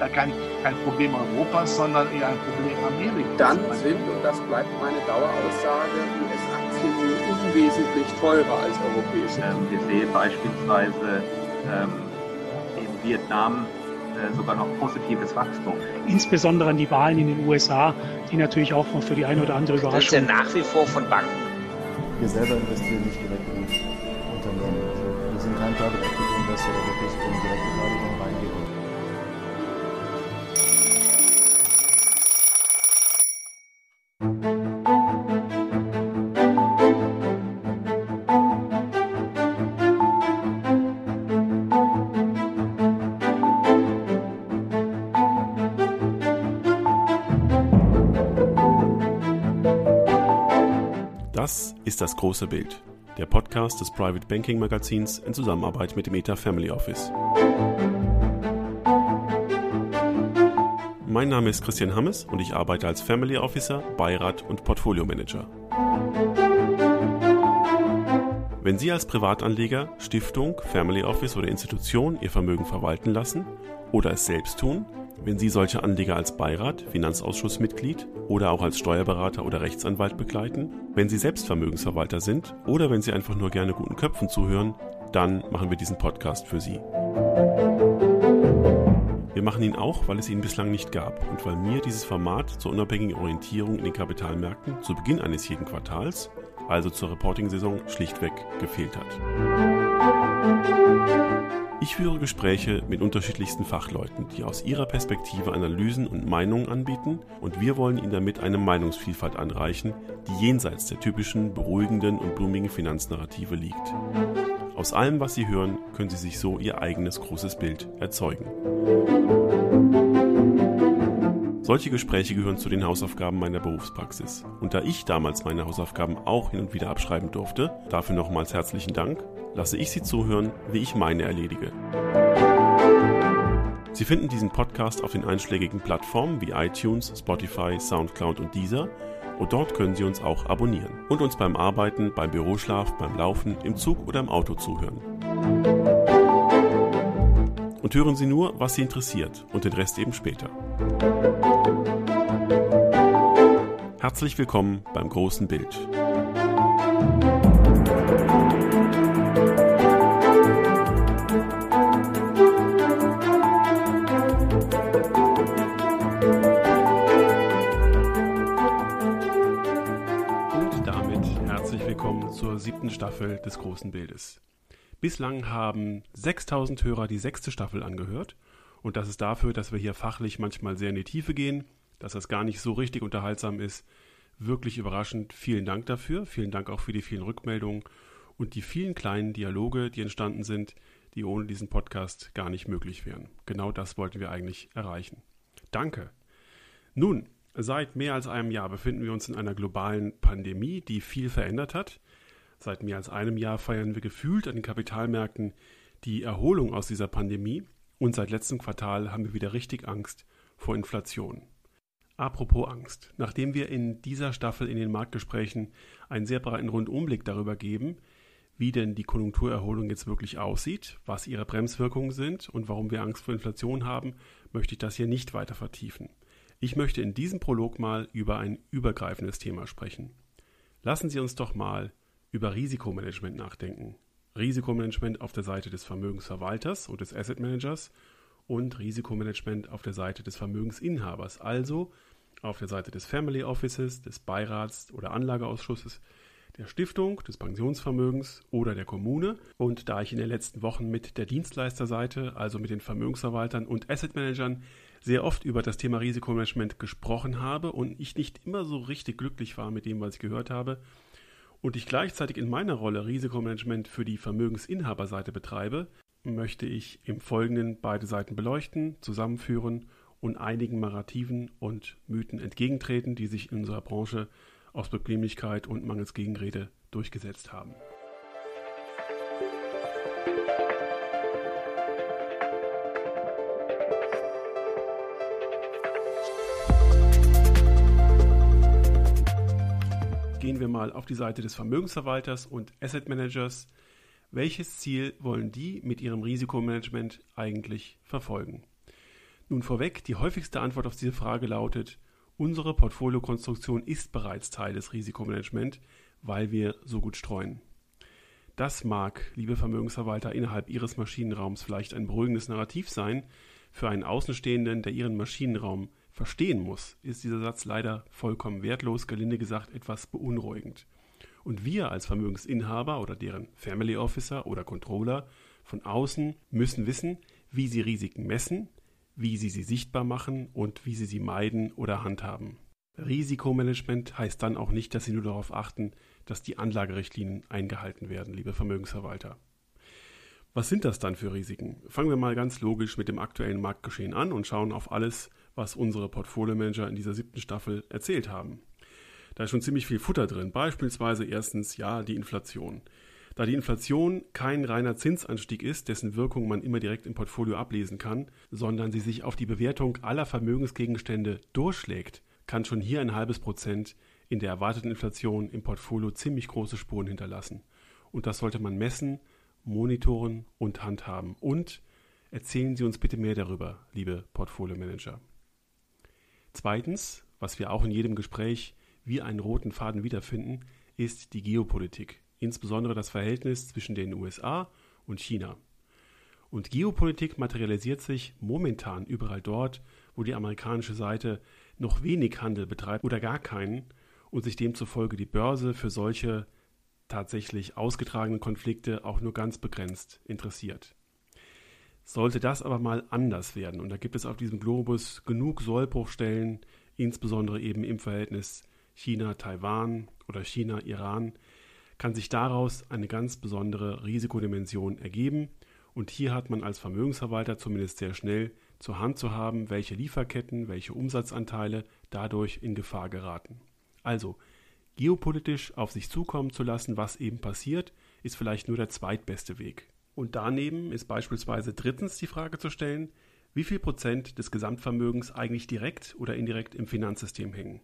kein, kein Problem Europas, sondern eher ein Problem Amerikas. Dann sind, und das bleibt meine Daueraussage, US-Aktien unwesentlich teurer als europäische. Ähm, wir sehen beispielsweise ähm, in Vietnam äh, sogar noch positives Wachstum. Insbesondere an die Wahlen in den USA, die natürlich auch für die eine oder andere Überraschung. Das ist ja nach wie vor von Banken. Wir selber investieren nicht direkt ist das große Bild. Der Podcast des Private Banking Magazins in Zusammenarbeit mit dem ETA Family Office. Mein Name ist Christian Hammes und ich arbeite als Family Officer, Beirat und Portfolio Manager. Wenn Sie als Privatanleger, Stiftung, Family Office oder Institution Ihr Vermögen verwalten lassen oder es selbst tun, wenn Sie solche Anleger als Beirat, Finanzausschussmitglied oder auch als Steuerberater oder Rechtsanwalt begleiten, wenn Sie selbst Vermögensverwalter sind oder wenn Sie einfach nur gerne guten Köpfen zuhören, dann machen wir diesen Podcast für Sie. Wir machen ihn auch, weil es ihn bislang nicht gab und weil mir dieses Format zur unabhängigen Orientierung in den Kapitalmärkten zu Beginn eines jeden Quartals, also zur Reporting-Saison, schlichtweg gefehlt hat. Ich führe Gespräche mit unterschiedlichsten Fachleuten, die aus ihrer Perspektive Analysen und Meinungen anbieten und wir wollen ihnen damit eine Meinungsvielfalt anreichen, die jenseits der typischen beruhigenden und blumigen Finanznarrative liegt. Aus allem, was Sie hören, können Sie sich so Ihr eigenes großes Bild erzeugen. Solche Gespräche gehören zu den Hausaufgaben meiner Berufspraxis. Und da ich damals meine Hausaufgaben auch hin und wieder abschreiben durfte, dafür nochmals herzlichen Dank lasse ich Sie zuhören, wie ich meine erledige. Sie finden diesen Podcast auf den einschlägigen Plattformen wie iTunes, Spotify, SoundCloud und Deezer und dort können Sie uns auch abonnieren und uns beim Arbeiten, beim Büroschlaf, beim Laufen, im Zug oder im Auto zuhören. Und hören Sie nur, was Sie interessiert und den Rest eben später. Herzlich willkommen beim großen Bild. siebten Staffel des großen Bildes. Bislang haben 6000 Hörer die sechste Staffel angehört und das ist dafür, dass wir hier fachlich manchmal sehr in die Tiefe gehen, dass das gar nicht so richtig unterhaltsam ist. Wirklich überraschend. Vielen Dank dafür. Vielen Dank auch für die vielen Rückmeldungen und die vielen kleinen Dialoge, die entstanden sind, die ohne diesen Podcast gar nicht möglich wären. Genau das wollten wir eigentlich erreichen. Danke. Nun, seit mehr als einem Jahr befinden wir uns in einer globalen Pandemie, die viel verändert hat. Seit mehr als einem Jahr feiern wir gefühlt an den Kapitalmärkten die Erholung aus dieser Pandemie und seit letztem Quartal haben wir wieder richtig Angst vor Inflation. Apropos Angst, nachdem wir in dieser Staffel in den Marktgesprächen einen sehr breiten Rundumblick darüber geben, wie denn die Konjunkturerholung jetzt wirklich aussieht, was ihre Bremswirkungen sind und warum wir Angst vor Inflation haben, möchte ich das hier nicht weiter vertiefen. Ich möchte in diesem Prolog mal über ein übergreifendes Thema sprechen. Lassen Sie uns doch mal über Risikomanagement nachdenken. Risikomanagement auf der Seite des Vermögensverwalters und des Asset Managers und Risikomanagement auf der Seite des Vermögensinhabers, also auf der Seite des Family Offices, des Beirats oder Anlageausschusses, der Stiftung, des Pensionsvermögens oder der Kommune. Und da ich in den letzten Wochen mit der Dienstleisterseite, also mit den Vermögensverwaltern und Asset Managern, sehr oft über das Thema Risikomanagement gesprochen habe und ich nicht immer so richtig glücklich war mit dem, was ich gehört habe, und ich gleichzeitig in meiner Rolle Risikomanagement für die Vermögensinhaberseite betreibe, möchte ich im Folgenden beide Seiten beleuchten, zusammenführen und einigen Narrativen und Mythen entgegentreten, die sich in unserer Branche aus Bequemlichkeit und mangels Gegenrede durchgesetzt haben. gehen wir mal auf die Seite des Vermögensverwalters und Asset Managers. Welches Ziel wollen die mit ihrem Risikomanagement eigentlich verfolgen? Nun vorweg, die häufigste Antwort auf diese Frage lautet, unsere Portfoliokonstruktion ist bereits Teil des Risikomanagements, weil wir so gut streuen. Das mag, liebe Vermögensverwalter, innerhalb Ihres Maschinenraums vielleicht ein beruhigendes Narrativ sein. Für einen Außenstehenden, der Ihren Maschinenraum verstehen muss, ist dieser Satz leider vollkommen wertlos, gelinde gesagt etwas beunruhigend. Und wir als Vermögensinhaber oder deren Family Officer oder Controller von außen müssen wissen, wie sie Risiken messen, wie sie sie sichtbar machen und wie sie sie meiden oder handhaben. Risikomanagement heißt dann auch nicht, dass Sie nur darauf achten, dass die Anlagerichtlinien eingehalten werden, liebe Vermögensverwalter. Was sind das dann für Risiken? Fangen wir mal ganz logisch mit dem aktuellen Marktgeschehen an und schauen auf alles, was unsere Portfolio-Manager in dieser siebten Staffel erzählt haben. Da ist schon ziemlich viel Futter drin. Beispielsweise erstens, ja, die Inflation. Da die Inflation kein reiner Zinsanstieg ist, dessen Wirkung man immer direkt im Portfolio ablesen kann, sondern sie sich auf die Bewertung aller Vermögensgegenstände durchschlägt, kann schon hier ein halbes Prozent in der erwarteten Inflation im Portfolio ziemlich große Spuren hinterlassen. Und das sollte man messen, monitoren und handhaben. Und erzählen Sie uns bitte mehr darüber, liebe Portfolio-Manager. Zweitens, was wir auch in jedem Gespräch wie einen roten Faden wiederfinden, ist die Geopolitik, insbesondere das Verhältnis zwischen den USA und China. Und Geopolitik materialisiert sich momentan überall dort, wo die amerikanische Seite noch wenig Handel betreibt oder gar keinen und sich demzufolge die Börse für solche tatsächlich ausgetragenen Konflikte auch nur ganz begrenzt interessiert. Sollte das aber mal anders werden, und da gibt es auf diesem Globus genug Sollbruchstellen, insbesondere eben im Verhältnis China-Taiwan oder China-Iran, kann sich daraus eine ganz besondere Risikodimension ergeben. Und hier hat man als Vermögensverwalter zumindest sehr schnell zur Hand zu haben, welche Lieferketten, welche Umsatzanteile dadurch in Gefahr geraten. Also, geopolitisch auf sich zukommen zu lassen, was eben passiert, ist vielleicht nur der zweitbeste Weg. Und daneben ist beispielsweise drittens die Frage zu stellen, wie viel Prozent des Gesamtvermögens eigentlich direkt oder indirekt im Finanzsystem hängen.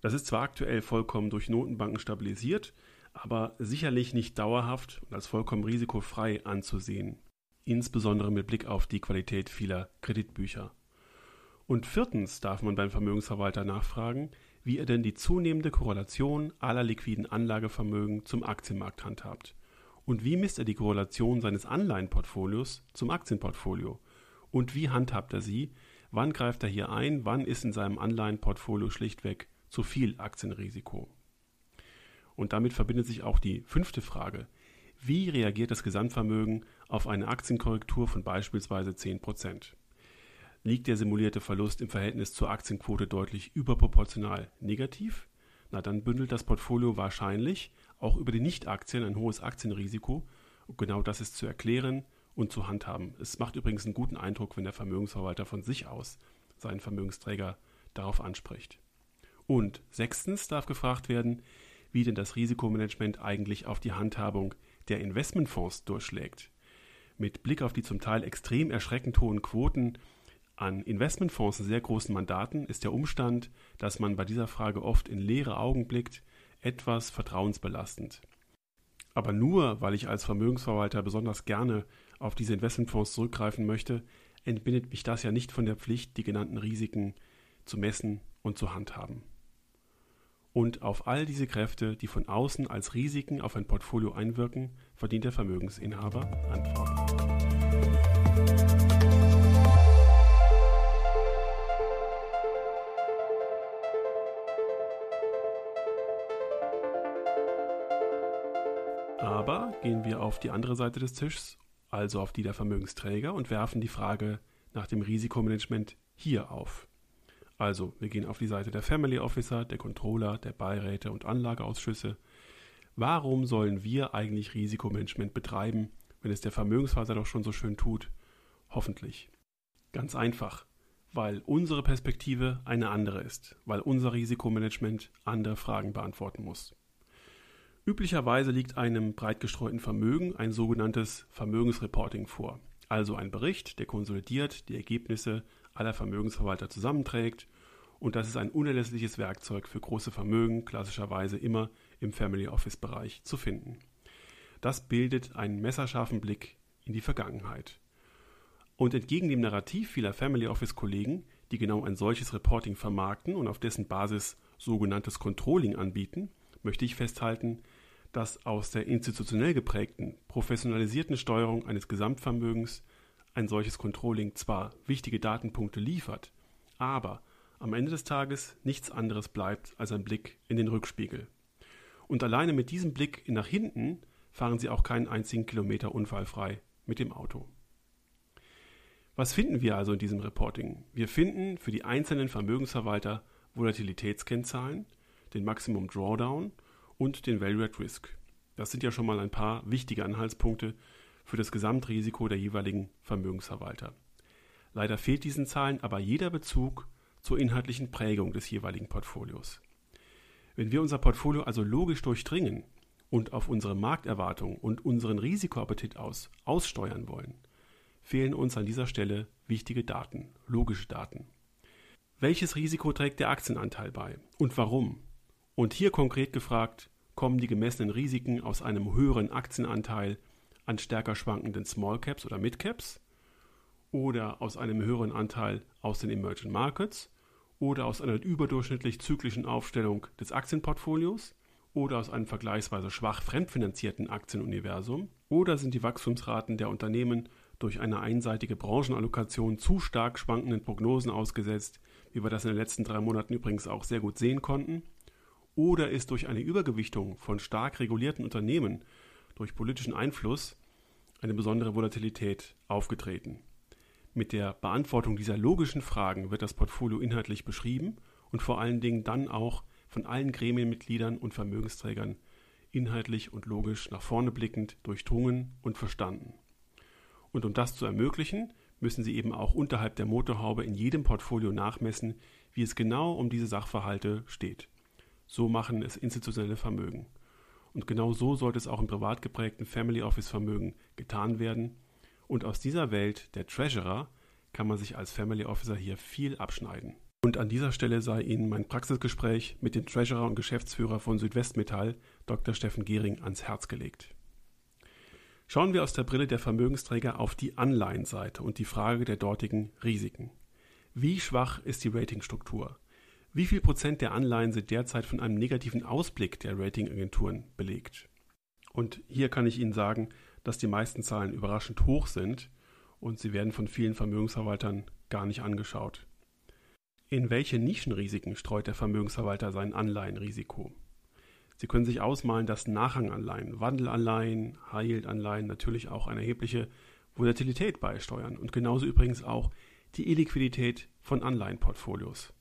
Das ist zwar aktuell vollkommen durch Notenbanken stabilisiert, aber sicherlich nicht dauerhaft und als vollkommen risikofrei anzusehen insbesondere mit Blick auf die Qualität vieler Kreditbücher. Und viertens darf man beim Vermögensverwalter nachfragen, wie er denn die zunehmende Korrelation aller liquiden Anlagevermögen zum Aktienmarkt handhabt. Und wie misst er die Korrelation seines Anleihenportfolios zum Aktienportfolio? Und wie handhabt er sie? Wann greift er hier ein? Wann ist in seinem Anleihenportfolio schlichtweg zu viel Aktienrisiko? Und damit verbindet sich auch die fünfte Frage. Wie reagiert das Gesamtvermögen auf eine Aktienkorrektur von beispielsweise 10%? Liegt der simulierte Verlust im Verhältnis zur Aktienquote deutlich überproportional negativ? Na, dann bündelt das Portfolio wahrscheinlich auch über die Nichtaktien ein hohes Aktienrisiko. Und genau das ist zu erklären und zu handhaben. Es macht übrigens einen guten Eindruck, wenn der Vermögensverwalter von sich aus seinen Vermögensträger darauf anspricht. Und sechstens darf gefragt werden, wie denn das Risikomanagement eigentlich auf die Handhabung der Investmentfonds durchschlägt. Mit Blick auf die zum Teil extrem erschreckend hohen Quoten an Investmentfonds und sehr großen Mandaten ist der Umstand, dass man bei dieser Frage oft in leere Augen blickt, etwas vertrauensbelastend. Aber nur weil ich als Vermögensverwalter besonders gerne auf diese Investmentfonds zurückgreifen möchte, entbindet mich das ja nicht von der Pflicht, die genannten Risiken zu messen und zu handhaben. Und auf all diese Kräfte, die von außen als Risiken auf ein Portfolio einwirken, verdient der Vermögensinhaber Antworten. Aber gehen wir auf die andere Seite des Tisches, also auf die der Vermögensträger, und werfen die Frage nach dem Risikomanagement hier auf. Also, wir gehen auf die Seite der Family Officer, der Controller, der Beiräte und Anlageausschüsse. Warum sollen wir eigentlich Risikomanagement betreiben, wenn es der Vermögensverwalter doch schon so schön tut? Hoffentlich. Ganz einfach, weil unsere Perspektive eine andere ist, weil unser Risikomanagement andere Fragen beantworten muss. Üblicherweise liegt einem breit gestreuten Vermögen ein sogenanntes Vermögensreporting vor, also ein Bericht, der konsolidiert die Ergebnisse aller Vermögensverwalter zusammenträgt. Und das ist ein unerlässliches Werkzeug für große Vermögen, klassischerweise immer im Family Office Bereich zu finden. Das bildet einen messerscharfen Blick in die Vergangenheit. Und entgegen dem Narrativ vieler Family Office Kollegen, die genau ein solches Reporting vermarkten und auf dessen Basis sogenanntes Controlling anbieten, möchte ich festhalten, dass aus der institutionell geprägten, professionalisierten Steuerung eines Gesamtvermögens ein solches Controlling zwar wichtige Datenpunkte liefert, aber am Ende des Tages nichts anderes bleibt als ein Blick in den Rückspiegel. Und alleine mit diesem Blick nach hinten fahren Sie auch keinen einzigen Kilometer unfallfrei mit dem Auto. Was finden wir also in diesem Reporting? Wir finden für die einzelnen Vermögensverwalter Volatilitätskennzahlen, den Maximum Drawdown und den Value at Risk. Das sind ja schon mal ein paar wichtige Anhaltspunkte für das Gesamtrisiko der jeweiligen Vermögensverwalter. Leider fehlt diesen Zahlen aber jeder Bezug zur inhaltlichen Prägung des jeweiligen Portfolios. Wenn wir unser Portfolio also logisch durchdringen und auf unsere Markterwartung und unseren Risikoappetit aus aussteuern wollen, fehlen uns an dieser Stelle wichtige Daten, logische Daten. Welches Risiko trägt der Aktienanteil bei und warum? Und hier konkret gefragt, kommen die gemessenen Risiken aus einem höheren Aktienanteil an stärker schwankenden Small Caps oder Mid Caps oder aus einem höheren Anteil aus den Emerging Markets oder aus einer überdurchschnittlich zyklischen Aufstellung des Aktienportfolios oder aus einem vergleichsweise schwach fremdfinanzierten Aktienuniversum oder sind die Wachstumsraten der Unternehmen durch eine einseitige Branchenallokation zu stark schwankenden Prognosen ausgesetzt, wie wir das in den letzten drei Monaten übrigens auch sehr gut sehen konnten, oder ist durch eine Übergewichtung von stark regulierten Unternehmen durch politischen Einfluss eine besondere Volatilität aufgetreten. Mit der Beantwortung dieser logischen Fragen wird das Portfolio inhaltlich beschrieben und vor allen Dingen dann auch von allen Gremienmitgliedern und Vermögensträgern inhaltlich und logisch nach vorne blickend durchdrungen und verstanden. Und um das zu ermöglichen, müssen Sie eben auch unterhalb der Motorhaube in jedem Portfolio nachmessen, wie es genau um diese Sachverhalte steht. So machen es institutionelle Vermögen. Und genau so sollte es auch im privat geprägten Family Office Vermögen getan werden. Und aus dieser Welt der Treasurer kann man sich als Family Officer hier viel abschneiden. Und an dieser Stelle sei Ihnen mein Praxisgespräch mit dem Treasurer und Geschäftsführer von Südwestmetall, Dr. Steffen Gehring, ans Herz gelegt. Schauen wir aus der Brille der Vermögensträger auf die Anleihenseite und die Frage der dortigen Risiken. Wie schwach ist die Ratingstruktur? Wie viel Prozent der Anleihen sind derzeit von einem negativen Ausblick der Ratingagenturen belegt? Und hier kann ich Ihnen sagen, dass die meisten Zahlen überraschend hoch sind und sie werden von vielen Vermögensverwaltern gar nicht angeschaut. In welche Nischenrisiken streut der Vermögensverwalter sein Anleihenrisiko? Sie können sich ausmalen, dass Nachranganleihen, Wandelanleihen, High-Yield-Anleihen natürlich auch eine erhebliche Volatilität beisteuern und genauso übrigens auch die Illiquidität von Anleihenportfolios.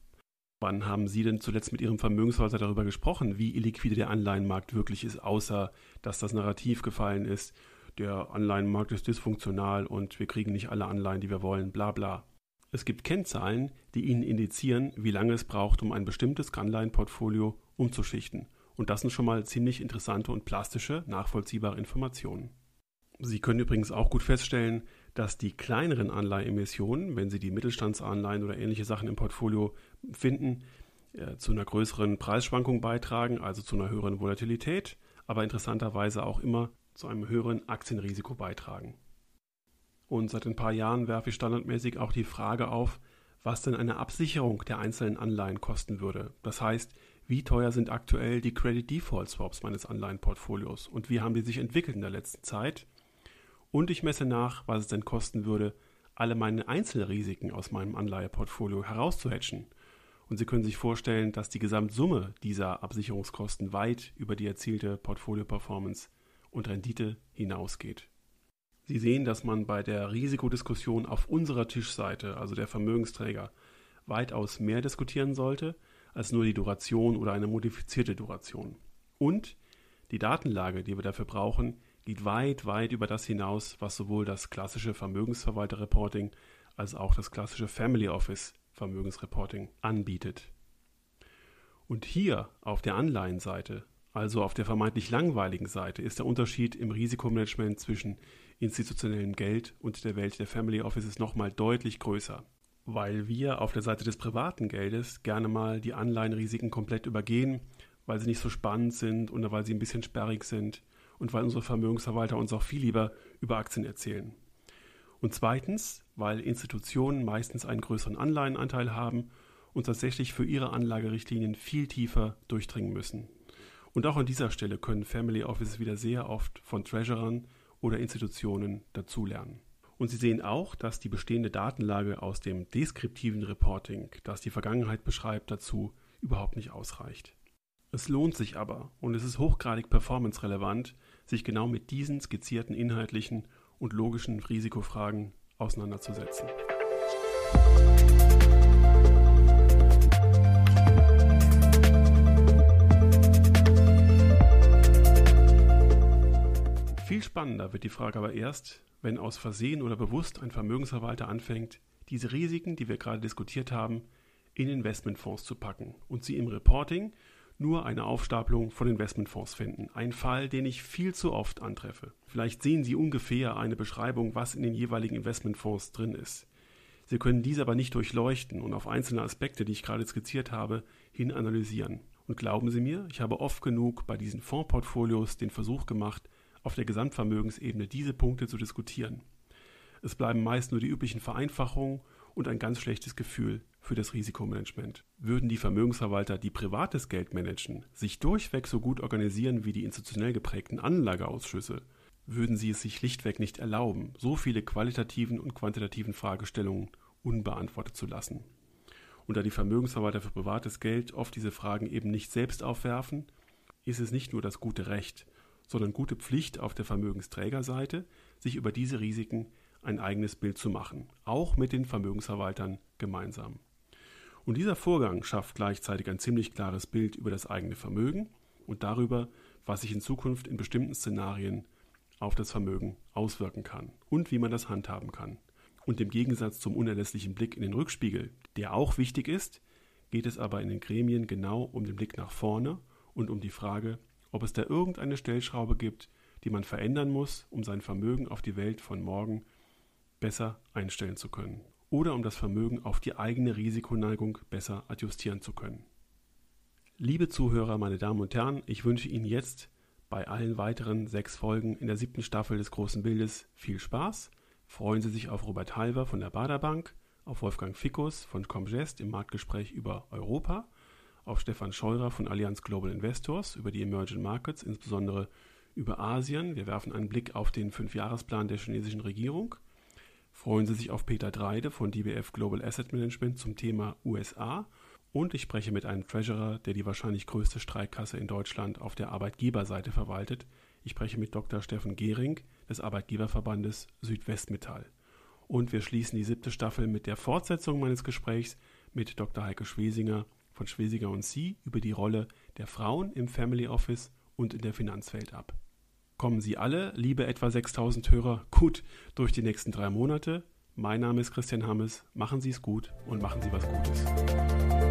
Wann haben Sie denn zuletzt mit Ihrem Vermögensverwalter darüber gesprochen, wie illiquide der Anleihenmarkt wirklich ist, außer dass das Narrativ gefallen ist, der Anleihenmarkt ist dysfunktional und wir kriegen nicht alle Anleihen, die wir wollen, bla bla. Es gibt Kennzahlen, die Ihnen indizieren, wie lange es braucht, um ein bestimmtes Anleihenportfolio umzuschichten. Und das sind schon mal ziemlich interessante und plastische, nachvollziehbare Informationen. Sie können übrigens auch gut feststellen, dass die kleineren Anleiheemissionen, wenn Sie die Mittelstandsanleihen oder ähnliche Sachen im Portfolio finden, äh, zu einer größeren Preisschwankung beitragen, also zu einer höheren Volatilität, aber interessanterweise auch immer zu einem höheren Aktienrisiko beitragen. Und seit ein paar Jahren werfe ich standardmäßig auch die Frage auf, was denn eine Absicherung der einzelnen Anleihen kosten würde. Das heißt, wie teuer sind aktuell die Credit Default Swaps meines Anleihenportfolios und wie haben die sich entwickelt in der letzten Zeit und ich messe nach, was es denn kosten würde, alle meine Einzelrisiken aus meinem Anleiheportfolio herauszuhatchen. Und Sie können sich vorstellen, dass die Gesamtsumme dieser Absicherungskosten weit über die erzielte Portfolio-Performance und Rendite hinausgeht. Sie sehen, dass man bei der Risikodiskussion auf unserer Tischseite, also der Vermögensträger, weitaus mehr diskutieren sollte als nur die Duration oder eine modifizierte Duration. Und die Datenlage, die wir dafür brauchen, geht weit, weit über das hinaus, was sowohl das klassische Vermögensverwalter-Reporting als auch das klassische Family Office Vermögensreporting anbietet. Und hier auf der Anleihenseite, also auf der vermeintlich langweiligen Seite, ist der Unterschied im Risikomanagement zwischen institutionellem Geld und der Welt der Family Offices nochmal deutlich größer, weil wir auf der Seite des privaten Geldes gerne mal die Anleihenrisiken komplett übergehen, weil sie nicht so spannend sind oder weil sie ein bisschen sperrig sind und weil unsere Vermögensverwalter uns auch viel lieber über Aktien erzählen. Und zweitens, weil Institutionen meistens einen größeren Anleihenanteil haben und tatsächlich für ihre Anlagerichtlinien viel tiefer durchdringen müssen. Und auch an dieser Stelle können Family Offices wieder sehr oft von Treasurern oder Institutionen dazulernen. Und Sie sehen auch, dass die bestehende Datenlage aus dem deskriptiven Reporting, das die Vergangenheit beschreibt, dazu überhaupt nicht ausreicht. Es lohnt sich aber und es ist hochgradig performance-relevant, sich genau mit diesen skizzierten inhaltlichen und logischen Risikofragen auseinanderzusetzen. Viel spannender wird die Frage aber erst, wenn aus Versehen oder bewusst ein Vermögensverwalter anfängt, diese Risiken, die wir gerade diskutiert haben, in Investmentfonds zu packen und sie im Reporting nur eine Aufstapelung von Investmentfonds finden. Ein Fall, den ich viel zu oft antreffe. Vielleicht sehen Sie ungefähr eine Beschreibung, was in den jeweiligen Investmentfonds drin ist. Sie können diese aber nicht durchleuchten und auf einzelne Aspekte, die ich gerade skizziert habe, hin analysieren. Und glauben Sie mir, ich habe oft genug bei diesen Fondsportfolios den Versuch gemacht, auf der Gesamtvermögensebene diese Punkte zu diskutieren. Es bleiben meist nur die üblichen Vereinfachungen und ein ganz schlechtes Gefühl für das Risikomanagement. Würden die Vermögensverwalter, die privates Geld managen, sich durchweg so gut organisieren wie die institutionell geprägten Anlageausschüsse, würden sie es sich schlichtweg nicht erlauben, so viele qualitativen und quantitativen Fragestellungen unbeantwortet zu lassen. Und da die Vermögensverwalter für privates Geld oft diese Fragen eben nicht selbst aufwerfen, ist es nicht nur das gute Recht, sondern gute Pflicht auf der Vermögensträgerseite, sich über diese Risiken ein eigenes Bild zu machen, auch mit den Vermögensverwaltern gemeinsam. Und dieser Vorgang schafft gleichzeitig ein ziemlich klares Bild über das eigene Vermögen und darüber, was sich in Zukunft in bestimmten Szenarien auf das Vermögen auswirken kann und wie man das handhaben kann. Und im Gegensatz zum unerlässlichen Blick in den Rückspiegel, der auch wichtig ist, geht es aber in den Gremien genau um den Blick nach vorne und um die Frage, ob es da irgendeine Stellschraube gibt, die man verändern muss, um sein Vermögen auf die Welt von morgen besser einstellen zu können oder um das Vermögen auf die eigene Risikoneigung besser adjustieren zu können. Liebe Zuhörer, meine Damen und Herren, ich wünsche Ihnen jetzt bei allen weiteren sechs Folgen in der siebten Staffel des großen Bildes viel Spaß. Freuen Sie sich auf Robert Halver von der Baderbank, auf Wolfgang Fickus von Comgest im Marktgespräch über Europa, auf Stefan Scheurer von Allianz Global Investors über die Emerging Markets, insbesondere über Asien. Wir werfen einen Blick auf den Fünfjahresplan der chinesischen Regierung freuen Sie sich auf Peter Dreide von DBF Global Asset Management zum Thema USA und ich spreche mit einem Treasurer, der die wahrscheinlich größte Streikkasse in Deutschland auf der Arbeitgeberseite verwaltet. Ich spreche mit Dr. Steffen Gehring des Arbeitgeberverbandes Südwestmetall. Und wir schließen die siebte Staffel mit der Fortsetzung meines Gesprächs mit Dr. Heike Schwesinger von Schwesinger und Sie über die Rolle der Frauen im Family Office und in der Finanzwelt ab kommen Sie alle, liebe etwa 6000 Hörer, gut durch die nächsten drei Monate. Mein Name ist Christian Hammes. Machen Sie es gut und machen Sie was Gutes.